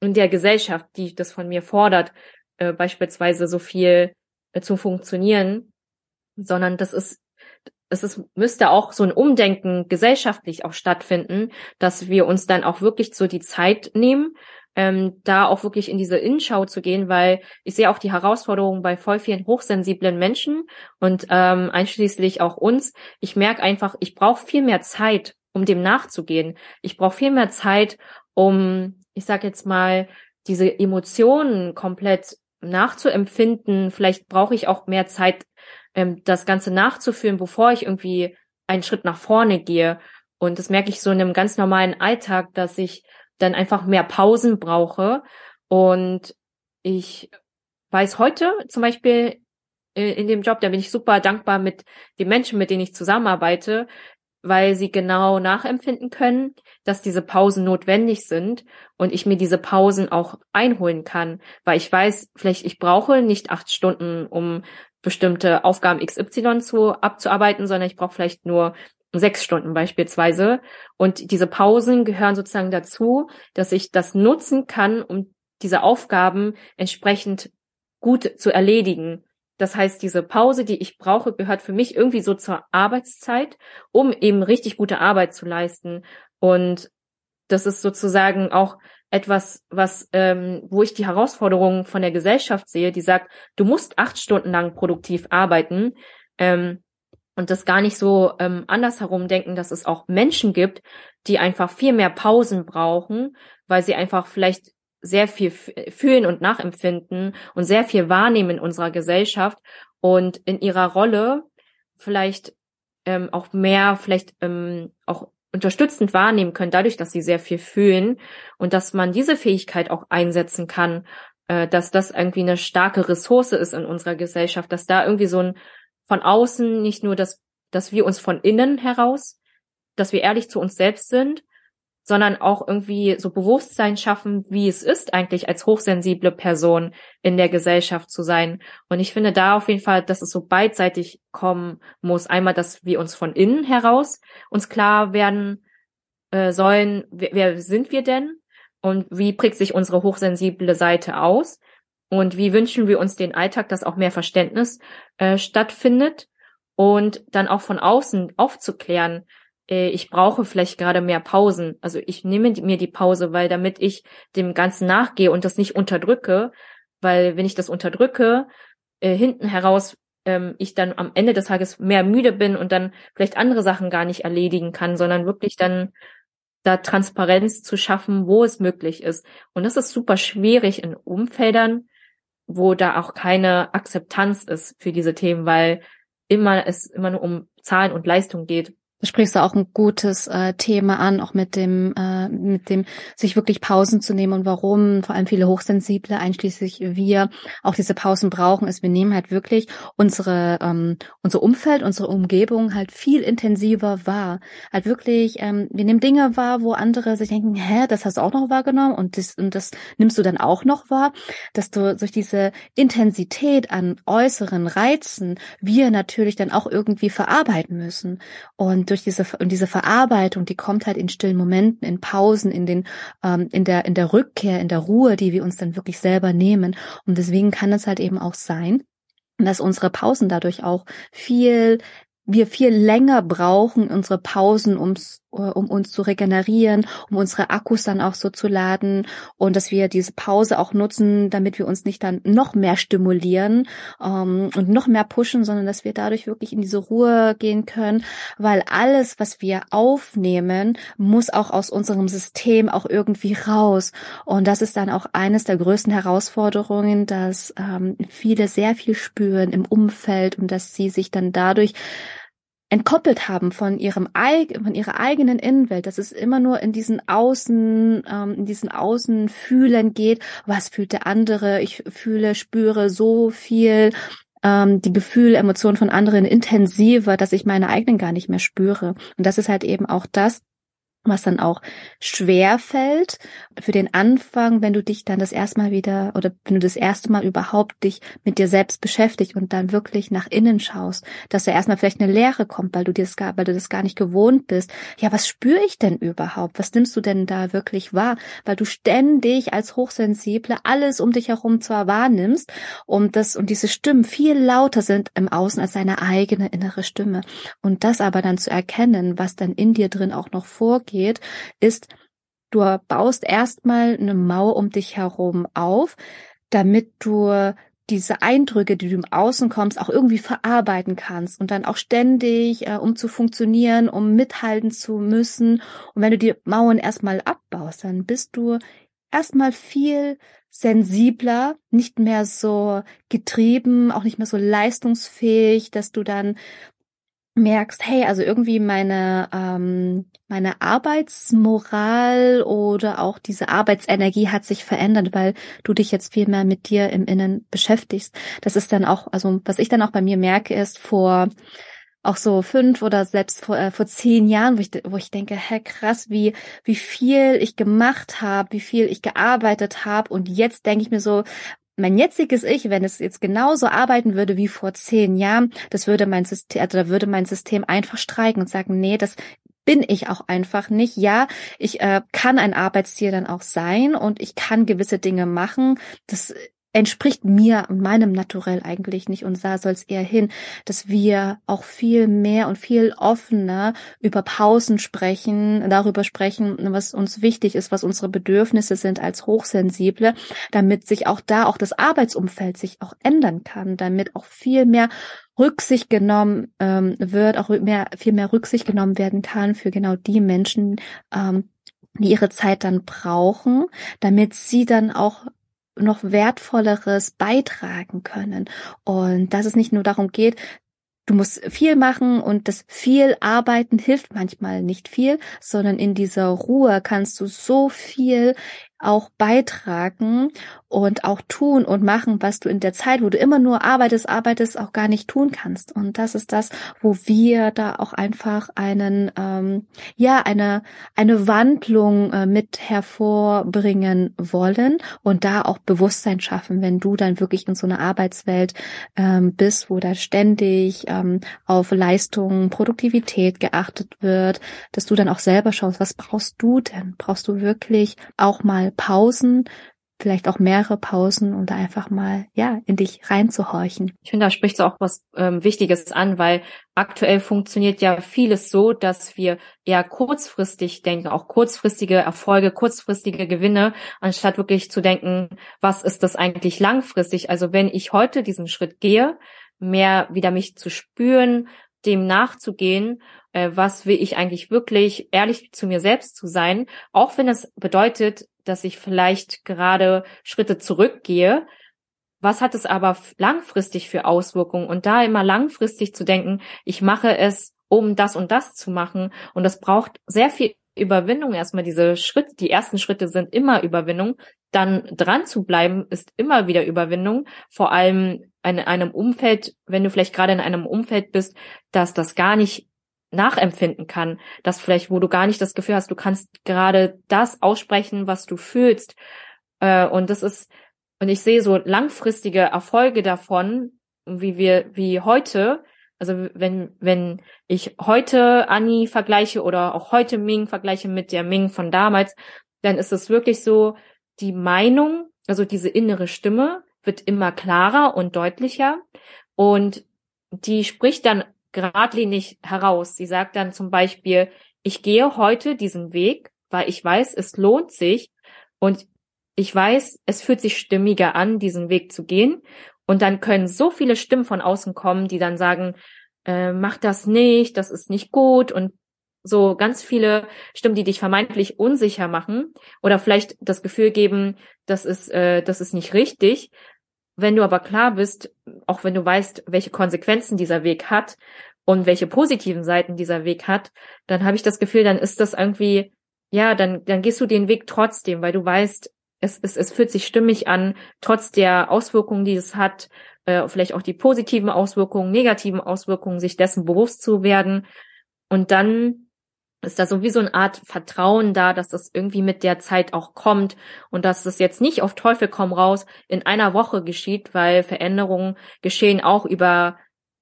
in der Gesellschaft, die das von mir fordert, äh, beispielsweise so viel äh, zu funktionieren, sondern das ist es ist, müsste auch so ein Umdenken gesellschaftlich auch stattfinden, dass wir uns dann auch wirklich so die Zeit nehmen, ähm, da auch wirklich in diese Innenschau zu gehen, weil ich sehe auch die Herausforderungen bei voll vielen hochsensiblen Menschen und ähm, einschließlich auch uns. Ich merke einfach, ich brauche viel mehr Zeit, um dem nachzugehen. Ich brauche viel mehr Zeit, um, ich sage jetzt mal, diese Emotionen komplett nachzuempfinden. Vielleicht brauche ich auch mehr Zeit, ähm, das Ganze nachzuführen, bevor ich irgendwie einen Schritt nach vorne gehe. Und das merke ich so in einem ganz normalen Alltag, dass ich dann einfach mehr Pausen brauche. Und ich weiß heute zum Beispiel äh, in dem Job, da bin ich super dankbar mit den Menschen, mit denen ich zusammenarbeite, weil sie genau nachempfinden können, dass diese Pausen notwendig sind und ich mir diese Pausen auch einholen kann, weil ich weiß, vielleicht ich brauche nicht acht Stunden, um bestimmte Aufgaben XY zu abzuarbeiten, sondern ich brauche vielleicht nur sechs Stunden beispielsweise. Und diese Pausen gehören sozusagen dazu, dass ich das nutzen kann, um diese Aufgaben entsprechend gut zu erledigen. Das heißt, diese Pause, die ich brauche, gehört für mich irgendwie so zur Arbeitszeit, um eben richtig gute Arbeit zu leisten. Und das ist sozusagen auch etwas, was, ähm, wo ich die Herausforderungen von der Gesellschaft sehe, die sagt, du musst acht Stunden lang produktiv arbeiten. Ähm, und das gar nicht so ähm, andersherum denken, dass es auch Menschen gibt, die einfach viel mehr Pausen brauchen, weil sie einfach vielleicht sehr viel fühlen und nachempfinden und sehr viel wahrnehmen in unserer Gesellschaft und in ihrer Rolle vielleicht ähm, auch mehr, vielleicht ähm, auch unterstützend wahrnehmen können, dadurch, dass sie sehr viel fühlen und dass man diese Fähigkeit auch einsetzen kann, äh, dass das irgendwie eine starke Ressource ist in unserer Gesellschaft, dass da irgendwie so ein von außen nicht nur, dass, dass wir uns von innen heraus, dass wir ehrlich zu uns selbst sind, sondern auch irgendwie so Bewusstsein schaffen, wie es ist, eigentlich als hochsensible Person in der Gesellschaft zu sein. Und ich finde da auf jeden Fall, dass es so beidseitig kommen muss. Einmal, dass wir uns von innen heraus uns klar werden äh, sollen, wer, wer sind wir denn? Und wie prägt sich unsere hochsensible Seite aus? Und wie wünschen wir uns den Alltag, dass auch mehr Verständnis äh, stattfindet und dann auch von außen aufzuklären, äh, ich brauche vielleicht gerade mehr Pausen. Also ich nehme mir die Pause, weil damit ich dem Ganzen nachgehe und das nicht unterdrücke, weil wenn ich das unterdrücke, äh, hinten heraus ähm, ich dann am Ende des Tages mehr müde bin und dann vielleicht andere Sachen gar nicht erledigen kann, sondern wirklich dann da Transparenz zu schaffen, wo es möglich ist. Und das ist super schwierig in Umfeldern, wo da auch keine Akzeptanz ist für diese Themen, weil immer es immer nur um Zahlen und Leistung geht. Da sprichst du auch ein gutes äh, Thema an, auch mit dem, äh, mit dem, sich wirklich Pausen zu nehmen und warum vor allem viele Hochsensible, einschließlich wir, auch diese Pausen brauchen, ist, wir nehmen halt wirklich unsere, ähm, unser Umfeld, unsere Umgebung halt viel intensiver wahr. Halt wirklich, ähm, wir nehmen Dinge wahr, wo andere sich denken, hä, das hast du auch noch wahrgenommen und das, und das nimmst du dann auch noch wahr, dass du durch diese Intensität an äußeren Reizen wir natürlich dann auch irgendwie verarbeiten müssen. Und durch diese und diese Verarbeitung, die kommt halt in stillen Momenten, in Pausen, in den ähm, in der in der Rückkehr, in der Ruhe, die wir uns dann wirklich selber nehmen. Und deswegen kann es halt eben auch sein, dass unsere Pausen dadurch auch viel wir viel länger brauchen, unsere Pausen, ums, um uns zu regenerieren, um unsere Akkus dann auch so zu laden und dass wir diese Pause auch nutzen, damit wir uns nicht dann noch mehr stimulieren ähm, und noch mehr pushen, sondern dass wir dadurch wirklich in diese Ruhe gehen können, weil alles, was wir aufnehmen, muss auch aus unserem System auch irgendwie raus. Und das ist dann auch eines der größten Herausforderungen, dass ähm, viele sehr viel spüren im Umfeld und dass sie sich dann dadurch entkoppelt haben von ihrem von ihrer eigenen Innenwelt, dass es immer nur in diesen Außen, ähm, in diesen Außenfühlen geht. Was fühlt der andere? Ich fühle, spüre so viel ähm, die Gefühle, Emotionen von anderen intensiver, dass ich meine eigenen gar nicht mehr spüre. Und das ist halt eben auch das, was dann auch schwer fällt für den Anfang, wenn du dich dann das erste Mal wieder oder wenn du das erste Mal überhaupt dich mit dir selbst beschäftigt und dann wirklich nach innen schaust, dass da erstmal vielleicht eine Leere kommt, weil du dir das gar, weil du das gar nicht gewohnt bist. Ja, was spüre ich denn überhaupt? Was nimmst du denn da wirklich wahr? Weil du ständig als Hochsensible alles um dich herum zwar wahrnimmst und das und diese Stimmen viel lauter sind im Außen als deine eigene innere Stimme. Und das aber dann zu erkennen, was dann in dir drin auch noch vorgeht, geht, ist, du baust erstmal eine Mauer um dich herum auf, damit du diese Eindrücke, die du im Außen kommst, auch irgendwie verarbeiten kannst und dann auch ständig, äh, um zu funktionieren, um mithalten zu müssen. Und wenn du die Mauern erstmal abbaust, dann bist du erstmal viel sensibler, nicht mehr so getrieben, auch nicht mehr so leistungsfähig, dass du dann merkst, hey, also irgendwie meine, ähm, meine Arbeitsmoral oder auch diese Arbeitsenergie hat sich verändert, weil du dich jetzt viel mehr mit dir im Innen beschäftigst. Das ist dann auch, also was ich dann auch bei mir merke, ist vor auch so fünf oder selbst vor, äh, vor zehn Jahren, wo ich, wo ich denke, hä, krass, wie, wie viel ich gemacht habe, wie viel ich gearbeitet habe. Und jetzt denke ich mir so, mein jetziges Ich, wenn es jetzt genauso arbeiten würde wie vor zehn Jahren, das würde mein System, also da würde mein System einfach streiken und sagen, nee, das bin ich auch einfach nicht. Ja, ich äh, kann ein Arbeitstier dann auch sein und ich kann gewisse Dinge machen. Das entspricht mir und meinem Naturell eigentlich nicht und da soll es eher hin, dass wir auch viel mehr und viel offener über Pausen sprechen, darüber sprechen, was uns wichtig ist, was unsere Bedürfnisse sind als Hochsensible, damit sich auch da auch das Arbeitsumfeld sich auch ändern kann, damit auch viel mehr Rücksicht genommen ähm, wird, auch mehr, viel mehr Rücksicht genommen werden kann für genau die Menschen, ähm, die ihre Zeit dann brauchen, damit sie dann auch noch wertvolleres beitragen können. Und dass es nicht nur darum geht, du musst viel machen und das viel arbeiten hilft manchmal nicht viel, sondern in dieser Ruhe kannst du so viel auch beitragen und auch tun und machen, was du in der Zeit, wo du immer nur arbeitest, arbeitest, auch gar nicht tun kannst. Und das ist das, wo wir da auch einfach einen, ähm, ja, eine, eine Wandlung äh, mit hervorbringen wollen und da auch Bewusstsein schaffen, wenn du dann wirklich in so einer Arbeitswelt ähm, bist, wo da ständig ähm, auf Leistung, Produktivität geachtet wird, dass du dann auch selber schaust, was brauchst du denn? Brauchst du wirklich auch mal Pausen, vielleicht auch mehrere Pausen, um einfach mal ja in dich reinzuhorchen. Ich finde, da spricht du auch was ähm, Wichtiges an, weil aktuell funktioniert ja vieles so, dass wir eher kurzfristig denken, auch kurzfristige Erfolge, kurzfristige Gewinne, anstatt wirklich zu denken, was ist das eigentlich langfristig? Also wenn ich heute diesen Schritt gehe, mehr wieder mich zu spüren, dem nachzugehen äh, was will ich eigentlich wirklich, ehrlich zu mir selbst zu sein, auch wenn es bedeutet, dass ich vielleicht gerade Schritte zurückgehe. Was hat es aber langfristig für Auswirkungen? Und da immer langfristig zu denken, ich mache es, um das und das zu machen. Und das braucht sehr viel Überwindung erstmal diese Schritte, die ersten Schritte sind immer Überwindung, dann dran zu bleiben ist immer wieder Überwindung, vor allem in einem Umfeld, wenn du vielleicht gerade in einem Umfeld bist, dass das gar nicht nachempfinden kann, dass vielleicht, wo du gar nicht das Gefühl hast, du kannst gerade das aussprechen, was du fühlst. Äh, und das ist, und ich sehe so langfristige Erfolge davon, wie wir, wie heute, also wenn, wenn ich heute Anni vergleiche oder auch heute Ming vergleiche mit der Ming von damals, dann ist es wirklich so, die Meinung, also diese innere Stimme wird immer klarer und deutlicher Und die spricht dann geradlinig heraus. Sie sagt dann zum Beispiel, ich gehe heute diesen Weg, weil ich weiß, es lohnt sich und ich weiß, es fühlt sich stimmiger an, diesen Weg zu gehen. Und dann können so viele Stimmen von außen kommen, die dann sagen, äh, mach das nicht, das ist nicht gut und so ganz viele Stimmen, die dich vermeintlich unsicher machen oder vielleicht das Gefühl geben, das ist, äh, das ist nicht richtig. Wenn du aber klar bist, auch wenn du weißt, welche Konsequenzen dieser Weg hat und welche positiven Seiten dieser Weg hat, dann habe ich das Gefühl, dann ist das irgendwie, ja, dann, dann gehst du den Weg trotzdem, weil du weißt, es, es, es fühlt sich stimmig an, trotz der Auswirkungen, die es hat, äh, vielleicht auch die positiven Auswirkungen, negativen Auswirkungen, sich dessen bewusst zu werden. Und dann ist da sowieso eine Art Vertrauen da, dass das irgendwie mit der Zeit auch kommt und dass das jetzt nicht auf Teufel komm raus in einer Woche geschieht, weil Veränderungen geschehen auch über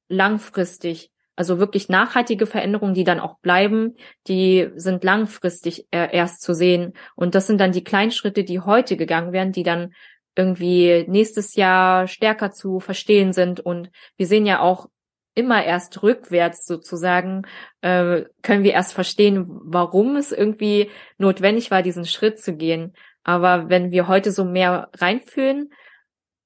langfristig. Also wirklich nachhaltige Veränderungen, die dann auch bleiben, die sind langfristig erst zu sehen. Und das sind dann die Kleinschritte, die heute gegangen werden, die dann irgendwie nächstes Jahr stärker zu verstehen sind. Und wir sehen ja auch immer erst rückwärts sozusagen, äh, können wir erst verstehen, warum es irgendwie notwendig war, diesen Schritt zu gehen. Aber wenn wir heute so mehr reinfühlen,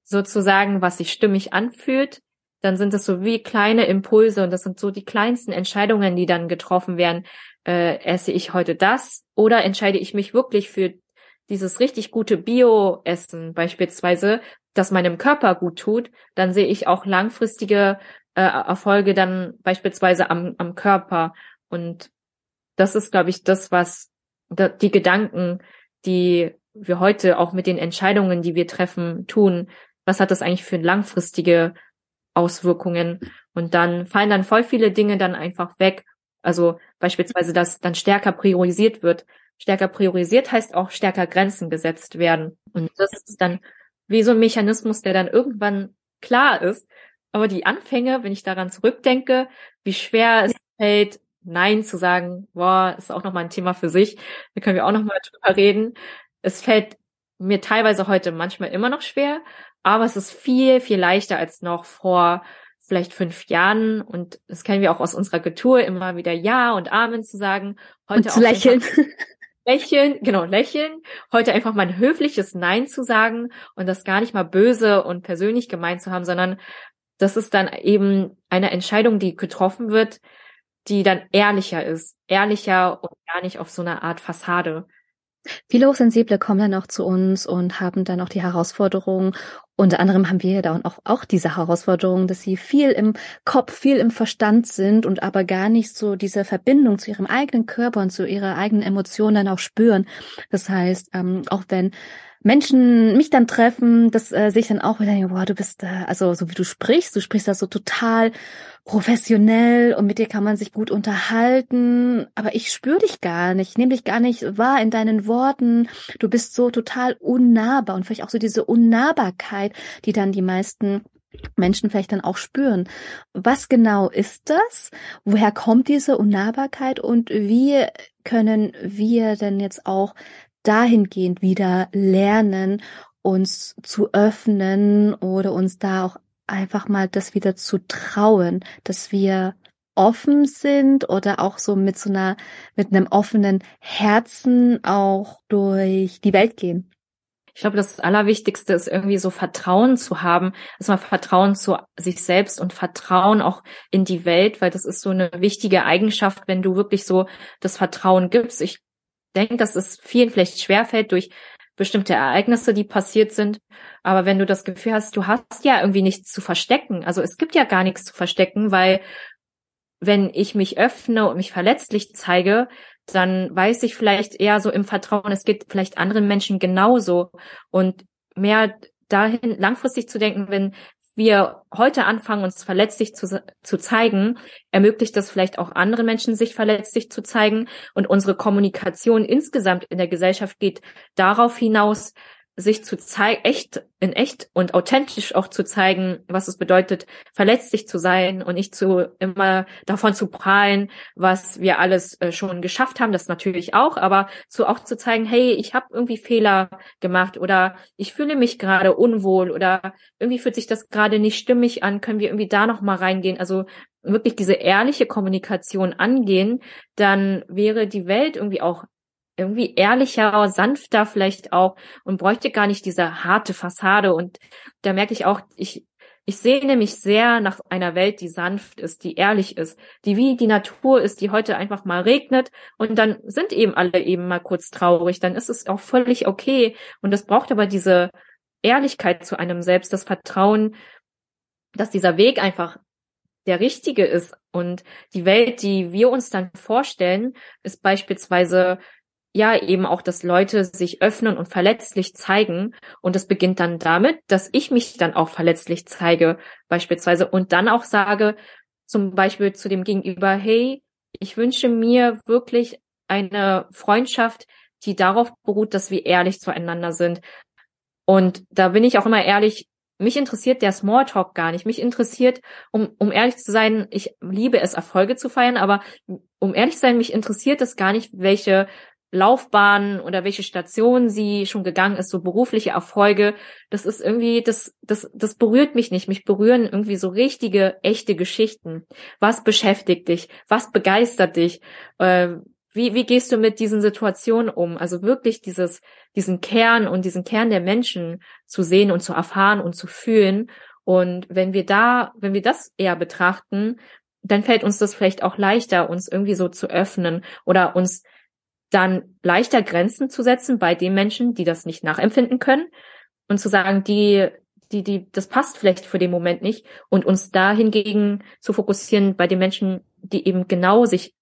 sozusagen, was sich stimmig anfühlt, dann sind es so wie kleine Impulse und das sind so die kleinsten Entscheidungen, die dann getroffen werden. Äh, esse ich heute das oder entscheide ich mich wirklich für dieses richtig gute Bio-Essen beispielsweise, das meinem Körper gut tut, dann sehe ich auch langfristige äh, Erfolge dann beispielsweise am, am Körper. Und das ist, glaube ich, das, was da, die Gedanken, die wir heute auch mit den Entscheidungen, die wir treffen, tun. Was hat das eigentlich für langfristige Auswirkungen? Und dann fallen dann voll viele Dinge dann einfach weg. Also beispielsweise, dass dann stärker priorisiert wird. Stärker priorisiert heißt auch stärker Grenzen gesetzt werden. Und das ist dann wie so ein Mechanismus, der dann irgendwann klar ist, aber die Anfänge, wenn ich daran zurückdenke, wie schwer es fällt, Nein zu sagen, boah, ist auch nochmal ein Thema für sich. Da können wir auch nochmal drüber reden. Es fällt mir teilweise heute manchmal immer noch schwer, aber es ist viel, viel leichter als noch vor vielleicht fünf Jahren. Und das kennen wir auch aus unserer Kultur, immer wieder Ja und Amen zu sagen. Heute und zu lächeln. Lächeln, genau, lächeln. Heute einfach mal ein höfliches Nein zu sagen und das gar nicht mal böse und persönlich gemeint zu haben, sondern das ist dann eben eine Entscheidung, die getroffen wird, die dann ehrlicher ist, ehrlicher und gar nicht auf so einer Art Fassade. Viele Hochsensible kommen dann auch zu uns und haben dann auch die Herausforderung. Unter anderem haben wir da auch, auch diese Herausforderung, dass sie viel im Kopf, viel im Verstand sind und aber gar nicht so diese Verbindung zu ihrem eigenen Körper und zu ihrer eigenen Emotionen dann auch spüren. Das heißt, ähm, auch wenn Menschen mich dann treffen, dass äh, sich dann auch wieder boah, du bist, äh, also so wie du sprichst, du sprichst da so total professionell und mit dir kann man sich gut unterhalten, aber ich spüre dich gar nicht, nehme dich gar nicht wahr in deinen Worten. Du bist so total unnahbar und vielleicht auch so diese Unnahbarkeit, die dann die meisten Menschen vielleicht dann auch spüren. Was genau ist das? Woher kommt diese Unnahbarkeit und wie können wir denn jetzt auch dahingehend wieder lernen, uns zu öffnen oder uns da auch einfach mal das wieder zu trauen, dass wir offen sind oder auch so mit so einer, mit einem offenen Herzen auch durch die Welt gehen. Ich glaube, das Allerwichtigste ist irgendwie so Vertrauen zu haben, erstmal Vertrauen zu sich selbst und Vertrauen auch in die Welt, weil das ist so eine wichtige Eigenschaft, wenn du wirklich so das Vertrauen gibst. Ich denke, dass es vielen vielleicht schwerfällt durch bestimmte Ereignisse, die passiert sind. Aber wenn du das Gefühl hast, du hast ja irgendwie nichts zu verstecken, also es gibt ja gar nichts zu verstecken, weil wenn ich mich öffne und mich verletzlich zeige, dann weiß ich vielleicht eher so im Vertrauen, es geht vielleicht anderen Menschen genauso und mehr dahin langfristig zu denken, wenn wir heute anfangen, uns verletzlich zu, zu zeigen, ermöglicht das vielleicht auch anderen Menschen, sich verletzlich zu zeigen. Und unsere Kommunikation insgesamt in der Gesellschaft geht darauf hinaus, sich zu zeigen, echt, in echt und authentisch auch zu zeigen, was es bedeutet, verletzlich zu sein und nicht zu immer davon zu prahlen, was wir alles äh, schon geschafft haben, das natürlich auch, aber zu auch zu zeigen, hey, ich habe irgendwie Fehler gemacht oder ich fühle mich gerade unwohl oder irgendwie fühlt sich das gerade nicht stimmig an, können wir irgendwie da noch mal reingehen, also wirklich diese ehrliche Kommunikation angehen, dann wäre die Welt irgendwie auch irgendwie ehrlicher, sanfter vielleicht auch und bräuchte gar nicht diese harte Fassade. Und da merke ich auch, ich, ich sehne mich sehr nach einer Welt, die sanft ist, die ehrlich ist, die wie die Natur ist, die heute einfach mal regnet und dann sind eben alle eben mal kurz traurig. Dann ist es auch völlig okay. Und es braucht aber diese Ehrlichkeit zu einem selbst, das Vertrauen, dass dieser Weg einfach der richtige ist. Und die Welt, die wir uns dann vorstellen, ist beispielsweise ja eben auch, dass Leute sich öffnen und verletzlich zeigen. Und es beginnt dann damit, dass ich mich dann auch verletzlich zeige, beispielsweise, und dann auch sage, zum Beispiel zu dem Gegenüber, hey, ich wünsche mir wirklich eine Freundschaft, die darauf beruht, dass wir ehrlich zueinander sind. Und da bin ich auch immer ehrlich, mich interessiert der Smalltalk gar nicht. Mich interessiert, um, um ehrlich zu sein, ich liebe es, Erfolge zu feiern, aber um ehrlich zu sein, mich interessiert es gar nicht, welche Laufbahn oder welche Station sie schon gegangen ist, so berufliche Erfolge, das ist irgendwie, das, das, das berührt mich nicht. Mich berühren irgendwie so richtige, echte Geschichten. Was beschäftigt dich? Was begeistert dich? Äh, wie, wie gehst du mit diesen Situationen um? Also wirklich dieses, diesen Kern und diesen Kern der Menschen zu sehen und zu erfahren und zu fühlen. Und wenn wir da, wenn wir das eher betrachten, dann fällt uns das vielleicht auch leichter, uns irgendwie so zu öffnen oder uns dann leichter Grenzen zu setzen bei den Menschen, die das nicht nachempfinden können und zu sagen, die, die, die, das passt vielleicht für den Moment nicht und uns da hingegen zu fokussieren bei den Menschen, die eben genau sich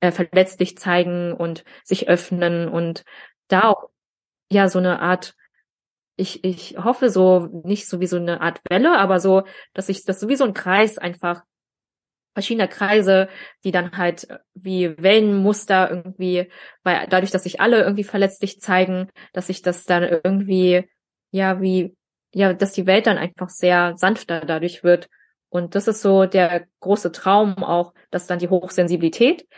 äh, verletzlich zeigen und sich öffnen und da auch ja so eine Art ich, ich hoffe so, nicht so wie so eine Art Welle, aber so, dass ich das so wie so ein Kreis einfach verschiedener Kreise, die dann halt äh, wie Wellenmuster irgendwie, weil dadurch, dass sich alle irgendwie verletzlich zeigen, dass sich das dann irgendwie, ja, wie, ja, dass die Welt dann einfach sehr sanfter dadurch wird. Und das ist so der große Traum auch, dass dann die Hochsensibilität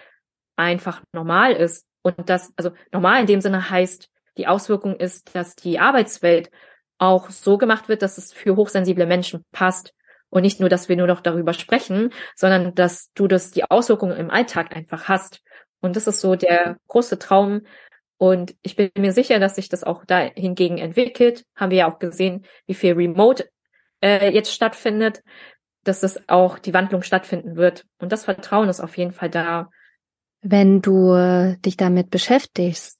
einfach normal ist. Und das, also normal in dem Sinne heißt, die Auswirkung ist, dass die Arbeitswelt auch so gemacht wird, dass es für hochsensible Menschen passt. Und nicht nur, dass wir nur noch darüber sprechen, sondern dass du das, die Auswirkungen im Alltag einfach hast. Und das ist so der große Traum. Und ich bin mir sicher, dass sich das auch da hingegen entwickelt. Haben wir ja auch gesehen, wie viel Remote äh, jetzt stattfindet, dass das auch die Wandlung stattfinden wird. Und das Vertrauen ist auf jeden Fall da. Wenn du dich damit beschäftigst,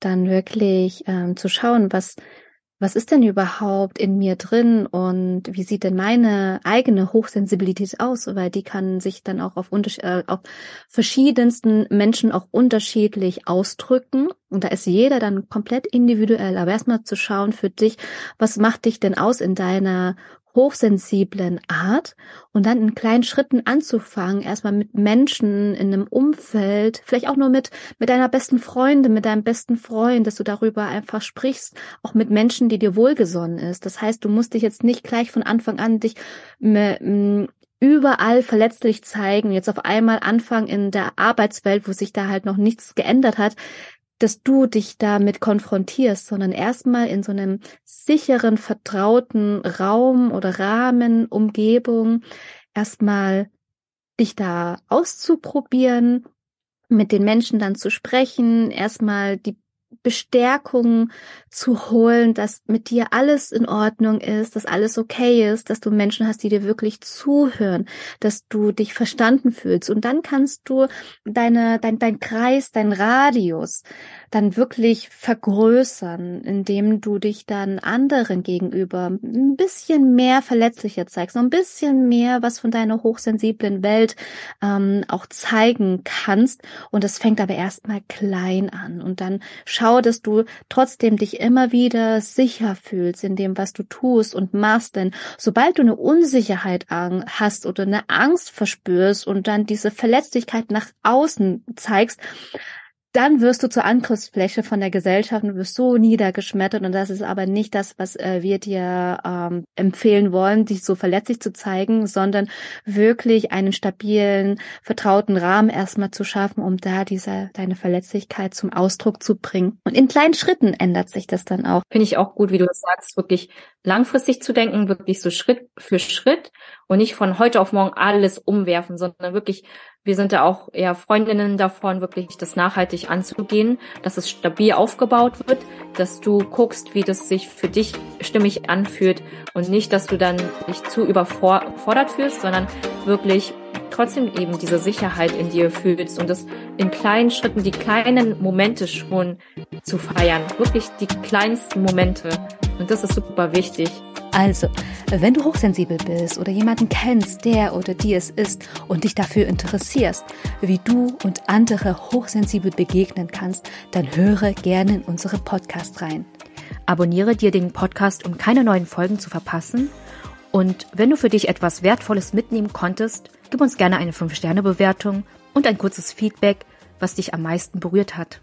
dann wirklich ähm, zu schauen, was was ist denn überhaupt in mir drin und wie sieht denn meine eigene Hochsensibilität aus? Weil die kann sich dann auch auf, äh, auf verschiedensten Menschen auch unterschiedlich ausdrücken. Und da ist jeder dann komplett individuell. Aber erstmal zu schauen für dich, was macht dich denn aus in deiner hochsensiblen Art und dann in kleinen Schritten anzufangen, erstmal mit Menschen in einem Umfeld, vielleicht auch nur mit, mit deiner besten Freundin, mit deinem besten Freund, dass du darüber einfach sprichst, auch mit Menschen, die dir wohlgesonnen ist. Das heißt, du musst dich jetzt nicht gleich von Anfang an dich überall verletzlich zeigen, jetzt auf einmal anfangen in der Arbeitswelt, wo sich da halt noch nichts geändert hat, dass du dich damit konfrontierst, sondern erstmal in so einem sicheren, vertrauten Raum oder Rahmen, Umgebung, erstmal dich da auszuprobieren, mit den Menschen dann zu sprechen, erstmal die Bestärkung zu holen, dass mit dir alles in Ordnung ist, dass alles okay ist, dass du Menschen hast, die dir wirklich zuhören, dass du dich verstanden fühlst. Und dann kannst du deine, dein, dein Kreis, dein Radius dann wirklich vergrößern, indem du dich dann anderen gegenüber ein bisschen mehr verletzlicher zeigst, noch ein bisschen mehr was von deiner hochsensiblen Welt ähm, auch zeigen kannst. Und das fängt aber erstmal klein an. Und dann schau, dass du trotzdem dich immer wieder sicher fühlst in dem, was du tust und machst. Denn sobald du eine Unsicherheit hast oder eine Angst verspürst und dann diese Verletzlichkeit nach außen zeigst, dann wirst du zur Angriffsfläche von der Gesellschaft und wirst so niedergeschmettert. Und das ist aber nicht das, was äh, wir dir ähm, empfehlen wollen, dich so verletzlich zu zeigen, sondern wirklich einen stabilen, vertrauten Rahmen erstmal zu schaffen, um da diese deine Verletzlichkeit zum Ausdruck zu bringen. Und in kleinen Schritten ändert sich das dann auch. Finde ich auch gut, wie du das sagst, wirklich langfristig zu denken, wirklich so Schritt für Schritt und nicht von heute auf morgen alles umwerfen, sondern wirklich wir sind da auch eher Freundinnen davon, wirklich das nachhaltig anzugehen, dass es stabil aufgebaut wird, dass du guckst, wie das sich für dich stimmig anfühlt und nicht, dass du dann dich zu überfordert fühlst, sondern wirklich trotzdem eben diese Sicherheit in dir fühlst und das in kleinen Schritten, die kleinen Momente schon zu feiern, wirklich die kleinsten Momente. Und das ist super wichtig. Also, wenn du hochsensibel bist oder jemanden kennst, der oder die es ist und dich dafür interessierst, wie du und andere hochsensibel begegnen kannst, dann höre gerne in unsere Podcast rein. Abonniere dir den Podcast, um keine neuen Folgen zu verpassen. Und wenn du für dich etwas Wertvolles mitnehmen konntest, gib uns gerne eine 5-Sterne-Bewertung und ein kurzes Feedback, was dich am meisten berührt hat.